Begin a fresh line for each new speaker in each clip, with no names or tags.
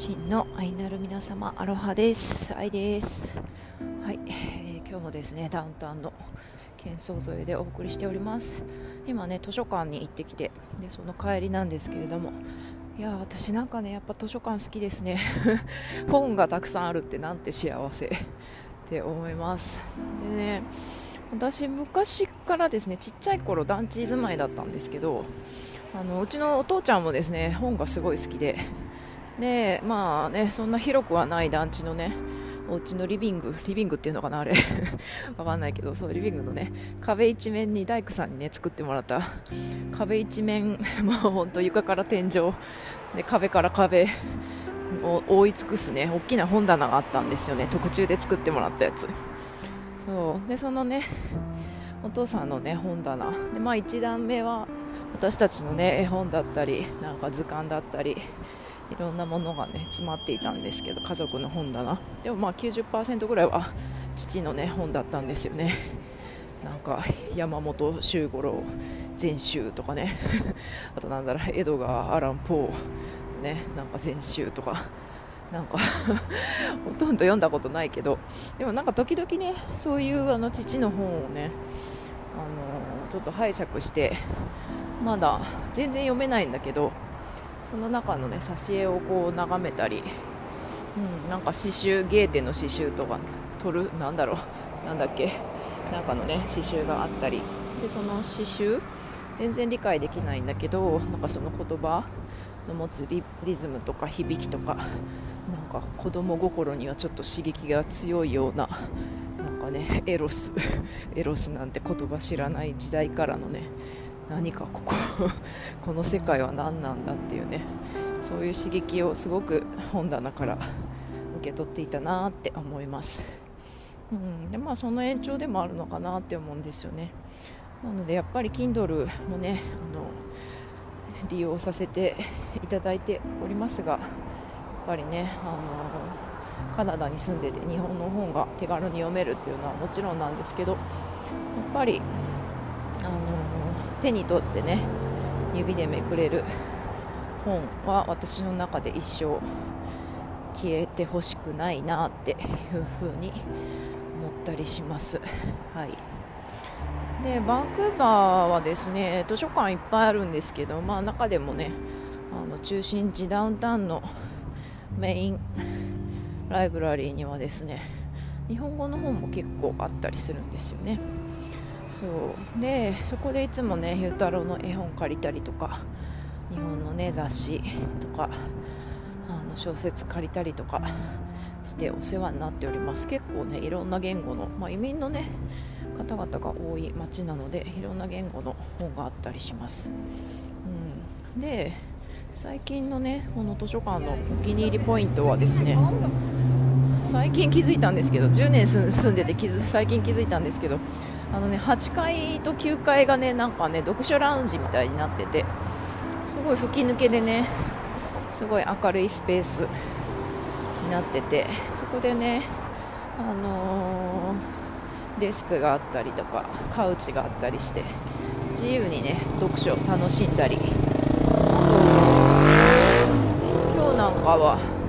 真の愛なる皆様アロハです。愛です。はい、えー、今日もですねダウンタウンの喧騒添えでお送りしております。今ね図書館に行ってきてでその帰りなんですけれども。いや私なんかねやっぱ図書館好きですね。本がたくさんあるってなんて幸せ。って思います。でね私昔からですねちっちゃい頃団地住まいだったんですけどあのうちのお父ちゃんもですね本がすごい好きででまあねそんな広くはない団地のねお家のリビングリビングっていうのかなあれ。わかんないけどそうリビングのね壁一面に大工さんにね作ってもらった。壁一面 もう本当床から天井で壁から壁を覆い尽くすね大きな本棚があったんですよね。特注で作ってもらったやつ。そう。でそのねお父さんのね本棚。でまあ1段目は私たちのね絵本だったりなんか図鑑だったりいろんなものがね詰まっていたんですけど家族の本棚。でもまあ90%ぐらいは父のね本だったんですよね。なんか山本周五郎全集とかね。あとなんだろう江戸川アラン・ポーね。なんか全集とか。なんか ほとんど読んだことないけど。でもなんか時々ねそういうあの父の本をねあのちょっと拝借してまだ全然読めないんだけどその中のね挿絵をこう眺めたり、うん、なんか刺繍ゲーテの刺繍とか取るなんだろうなんだっけなんかのね刺繍があったりでその刺繍全然理解できないんだけどなんかその言葉の持つリズムとか響きとかなんか子供心にはちょっと刺激が強いようななんかねエロスエロスなんて言葉知らない時代からのね何かここ この世界は何なんだっていうね。そういう刺激をすごく本棚から受け取っていたなって思います、うん。でまあ、その延長でもあるのかなって思うんですよね。なのでやっぱり Kindle もねあの利用させていただいておりますがやっぱりねあのカナダに住んでて日本の本が手軽に読めるっていうのはもちろんなんですけどやっぱりあの手に取ってね指でめくれる本は私の中で一生消えてほしくないなっていうふうに思ったりします。はいでバンクーバーはですね図書館いっぱいあるんですけど、まあ、中でもねあの中心地ダウンタウンのメインライブラリーにはですね日本語の本も結構あったりするんですよね。そう。でそこでいつもねゆうたろうの絵本借りたりとか日本のね雑誌とかあの小説借りたりとかしてお世話になっております。結構ねいろんな言語の、まあ、移民のね方々が多い町なのでいろんな言語の本があったりします、うん、で最近のねこの図書館のお気に入りポイントはですね最近気づいたんですけど10年住んでて気づ最近気づいたんですけどあのね8階と9階がねなんかね読書ラウンジみたいになっててすごい吹き抜けでねすごい明るいスペースになっててそこでねあのー、デスクがあったりとかカウチがあったりして自由にね読書を楽しんだり。今日なんかは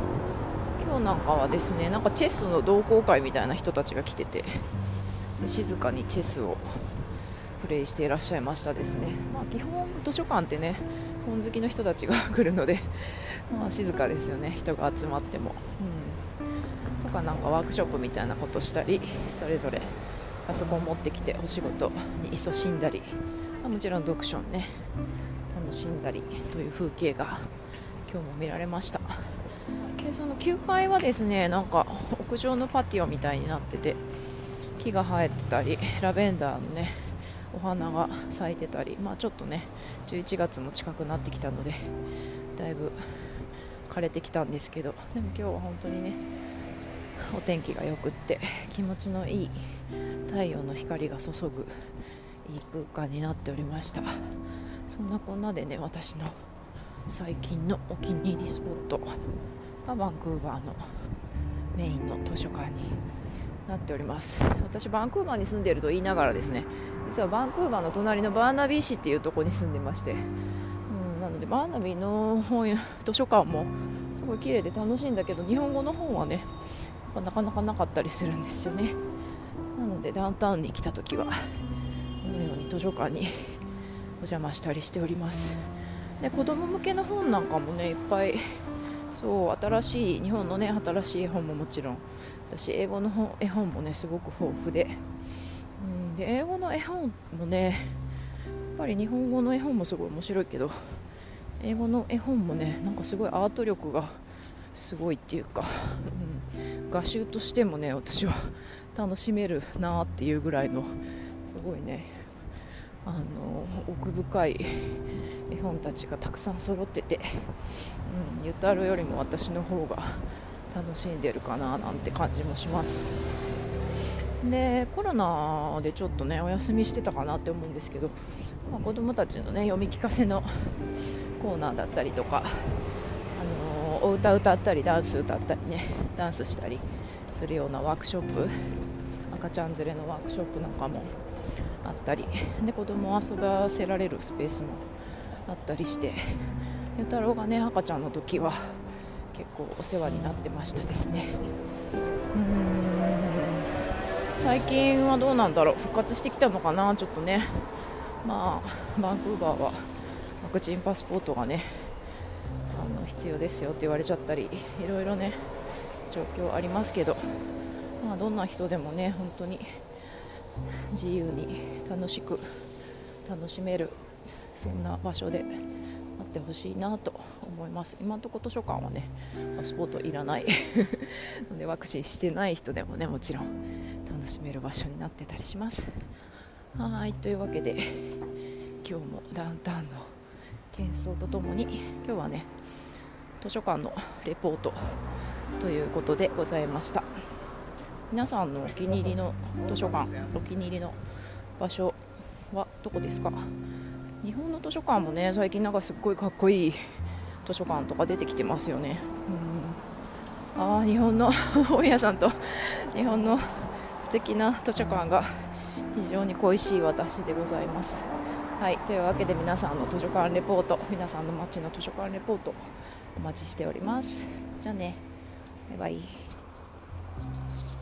今日なんかはですねなんかチェスの同好会みたいな人たちが来てて静かにチェスをプレイしていらっしゃいましたですね、まあ、基本図書館ってね本好きの人たちが来るので、まあ、静かですよね。人が集まっても、うん、とかなんかワークショップみたいなことしたりそれぞれパソコン持ってきてお仕事に勤しんだり、まあ、もちろん読書ね楽しんだりという風景が今日も見られました。その9階はですねなんか屋上のパティオみたいになってて木が生えてたり ラベンダーのねお花が咲いてたり、まあ、ちょっとね11月も近くなってきたのでだいぶ枯れてきたんですけどでも今日は本当にねお天気がよくって気持ちのいい太陽の光が注ぐいい空間になっておりました。そんなこんなでね私の最近のお気に入りスポット。バンクーバーのメインの図書館になっております。私バンクーバーに住んでいると言いながらですね実はバンクーバーの隣のバーナビー市っていうところに住んでまして、うん、なのでバーナビーの本図書館もすごい綺麗で楽しいんだけど日本語の本はねなかなかなかったりするんですよね。なのでダウンタウンに来た時はこのように図書館にお邪魔したりしております。で子供向けの本なんかもねいっぱいそう新しい日本のね新しい絵本ももちろん。私英語の本絵本もねすごく豊富で,、うん、で英語の絵本もねやっぱり日本語の絵本もすごい面白いけど英語の絵本もねなんかすごいアート力がすごいっていうか、うん、画集としてもね私は楽しめるなっていうぐらいのすごいねあの奥深い 絵本たちがたくさん揃ってて、うん、ゆたるよりも私の方が楽しんでるかななんて感じもします。でコロナでちょっとねお休みしてたかなって思うんですけど、まあ、子供たちのね読み聞かせのコーナーだったりとか、あの、お歌歌ったりダンス歌ったりねダンスしたりするようなワークショップ赤ちゃん連れのワークショップなんかもったりで子供を遊ばせられるスペースもあったりしてゆ太郎がね赤ちゃんの時は結構お世話になってましたですね。うん。最近はどうなんだろう？復活してきたのかな？ちょっとね。まあバンクーバーはワクチンパスポートがねあの必要ですよって言われちゃったりいろいろね状況ありますけど、まあ、どんな人でもね本当に自由に楽しく楽しめるそんな場所であってほしいなと思います。今のところ図書館はねパスポートいらない。のでワクチンしてない人でもねもちろん楽しめる場所になってたりします。はいというわけで今日もダウンタウンの喧騒とともに今日はね図書館のレポートということでございました。皆さんのお気に入りの図書館お気に入りの場所はどこですか？日本の図書館もね最近なんかすっごいかっこいい図書館とか出てきてますよね。うん。ああ日本の 本屋さんと日本の素敵な図書館が非常に恋しい私でございます。はいというわけで皆さんの図書館レポート皆さんの街の図書館レポートお待ちしております。じゃあねバイバイ。